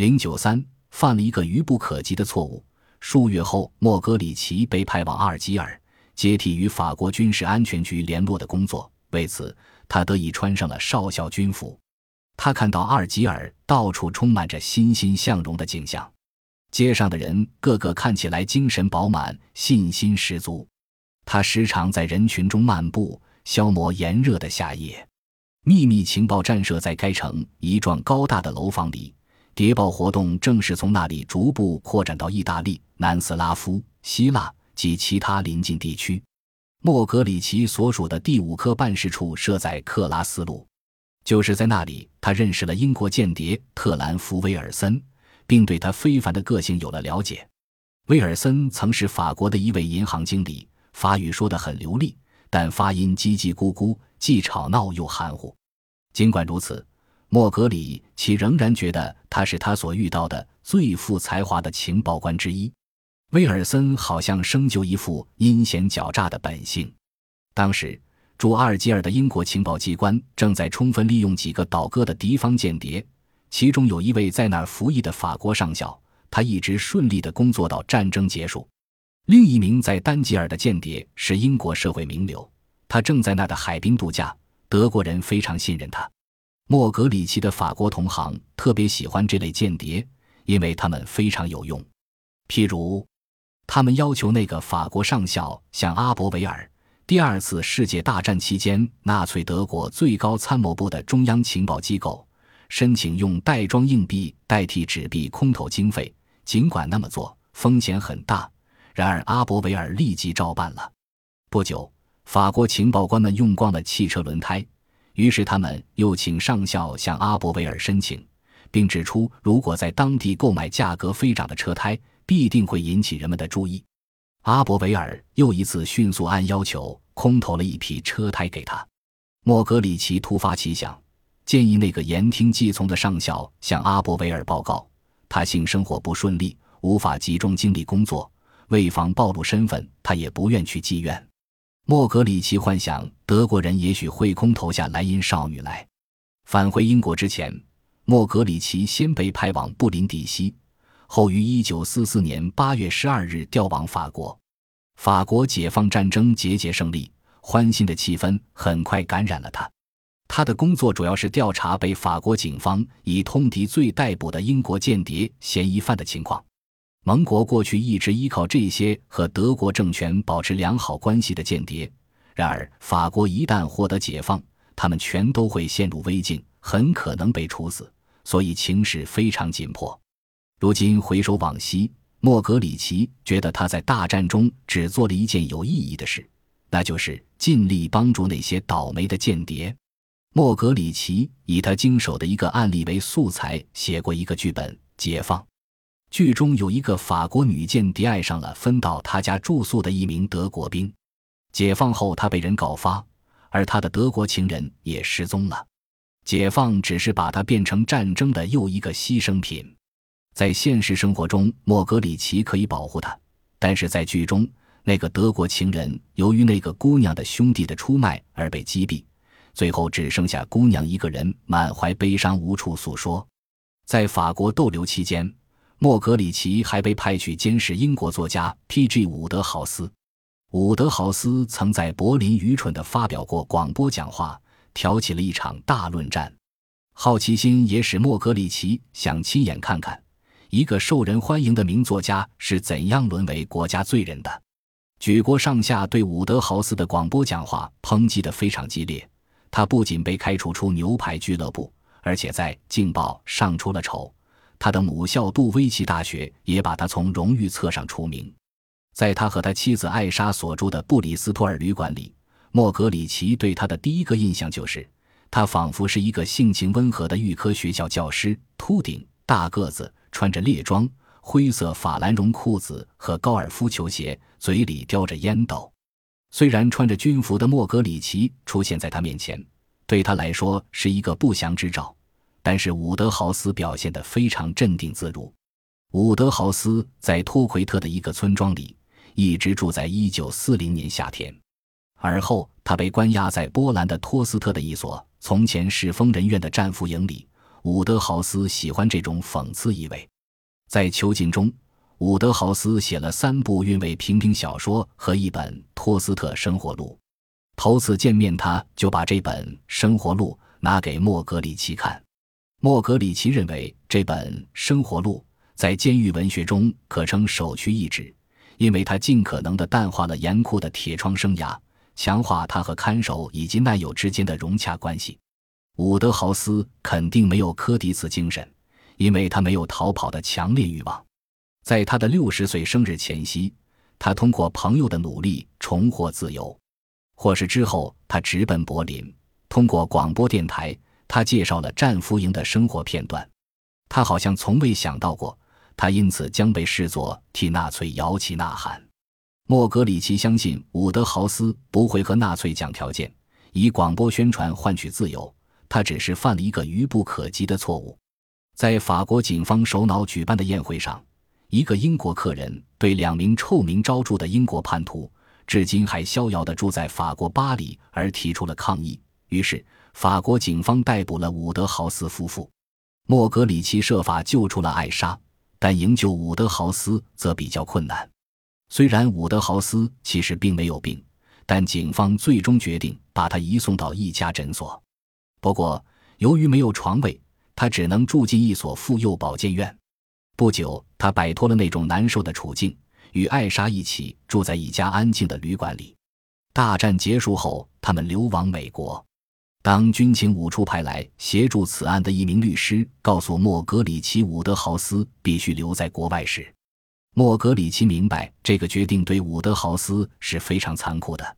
零九三犯了一个愚不可及的错误。数月后，莫格里奇被派往阿尔及尔，接替与法国军事安全局联络的工作。为此，他得以穿上了少校军服。他看到阿尔及尔到处充满着欣欣向荣的景象，街上的人个个看起来精神饱满、信心十足。他时常在人群中漫步，消磨炎热的夏夜。秘密情报站设在该城一幢高大的楼房里，谍报活动正是从那里逐步扩展到意大利、南斯拉夫、希腊及其他邻近地区。莫格里奇所属的第五科办事处设在克拉斯路，就是在那里，他认识了英国间谍特兰福·威尔森，并对他非凡的个性有了了解。威尔森曾是法国的一位银行经理，法语说得很流利，但发音叽叽咕咕。既吵闹又含糊，尽管如此，莫格里奇仍然觉得他是他所遇到的最富才华的情报官之一。威尔森好像生就一副阴险狡诈的本性。当时驻阿尔及尔的英国情报机关正在充分利用几个倒戈的敌方间谍，其中有一位在那儿服役的法国上校，他一直顺利地工作到战争结束。另一名在丹吉尔的间谍是英国社会名流。他正在那的海滨度假，德国人非常信任他。莫格里奇的法国同行特别喜欢这类间谍，因为他们非常有用。譬如，他们要求那个法国上校向阿伯维尔第二次世界大战期间纳粹德国最高参谋部的中央情报机构申请用袋装硬币代替纸币空投经费。尽管那么做风险很大，然而阿伯维尔立即照办了。不久。法国情报官们用光了汽车轮胎，于是他们又请上校向阿伯维尔申请，并指出，如果在当地购买价格飞涨的车胎，必定会引起人们的注意。阿伯维尔又一次迅速按要求空投了一批车胎给他。莫格里奇突发奇想，建议那个言听计从的上校向阿伯维尔报告，他性生活不顺利，无法集中精力工作，为防暴露身份，他也不愿去妓院。莫格里奇幻想德国人也许会空投下莱茵少女来。返回英国之前，莫格里奇先被派往布林迪西，后于1944年8月12日调往法国。法国解放战争节节胜利，欢欣的气氛很快感染了他。他的工作主要是调查被法国警方以通敌罪逮捕的英国间谍嫌疑犯的情况。盟国过去一直依靠这些和德国政权保持良好关系的间谍，然而法国一旦获得解放，他们全都会陷入危境，很可能被处死，所以情势非常紧迫。如今回首往昔，莫格里奇觉得他在大战中只做了一件有意义的事，那就是尽力帮助那些倒霉的间谍。莫格里奇以他经手的一个案例为素材，写过一个剧本《解放》。剧中有一个法国女间谍爱上了分到他家住宿的一名德国兵。解放后，他被人告发，而他的德国情人也失踪了。解放只是把他变成战争的又一个牺牲品。在现实生活中，莫格里奇可以保护他，但是在剧中，那个德国情人由于那个姑娘的兄弟的出卖而被击毙，最后只剩下姑娘一个人，满怀悲伤，无处诉说。在法国逗留期间。莫格里奇还被派去监视英国作家 P.G. 伍德豪斯。伍德豪斯曾在柏林愚蠢地发表过广播讲话，挑起了一场大论战。好奇心也使莫格里奇想亲眼看看一个受人欢迎的名作家是怎样沦为国家罪人的。举国上下对伍德豪斯的广播讲话抨击得非常激烈。他不仅被开除出牛排俱乐部，而且在《镜报》上出了丑。他的母校杜威奇大学也把他从荣誉册上除名。在他和他妻子艾莎所住的布里斯托尔旅馆里，莫格里奇对他的第一个印象就是，他仿佛是一个性情温和的预科学校教师，秃顶、大个子，穿着猎装、灰色法兰绒裤子和高尔夫球鞋，嘴里叼着烟斗。虽然穿着军服的莫格里奇出现在他面前，对他来说是一个不祥之兆。但是伍德豪斯表现得非常镇定自如。伍德豪斯在托奎特的一个村庄里一直住在1940年夏天，而后他被关押在波兰的托斯特的一所从前是疯人院的战俘营里。伍德豪斯喜欢这种讽刺意味。在囚禁中，伍德豪斯写了三部韵味平平小说和一本《托斯特生活录》。头次见面，他就把这本《生活录》拿给莫格里奇看。莫格里奇认为这本《生活录》在监狱文学中可称首屈一指，因为它尽可能地淡化了严酷的铁窗生涯，强化他和看守以及难友之间的融洽关系。伍德豪斯肯定没有柯迪茨精神，因为他没有逃跑的强烈欲望。在他的六十岁生日前夕，他通过朋友的努力重获自由。或是之后，他直奔柏林，通过广播电台，他介绍了战俘营的生活片段。他好像从未想到过，他因此将被视作替纳粹摇旗呐喊。莫格里奇相信伍德豪斯不会和纳粹讲条件，以广播宣传换取自由。他只是犯了一个愚不可及的错误。在法国警方首脑举办的宴会上，一个英国客人对两名臭名昭著的英国叛徒。至今还逍遥地住在法国巴黎，而提出了抗议。于是，法国警方逮捕了伍德豪斯夫妇。莫格里奇设法救出了艾莎，但营救伍德豪斯则比较困难。虽然伍德豪斯其实并没有病，但警方最终决定把他移送到一家诊所。不过，由于没有床位，他只能住进一所妇幼保健院。不久，他摆脱了那种难受的处境。与艾莎一起住在一家安静的旅馆里。大战结束后，他们流亡美国。当军情五处派来协助此案的一名律师告诉莫格里奇，伍德豪斯必须留在国外时，莫格里奇明白这个决定对伍德豪斯是非常残酷的。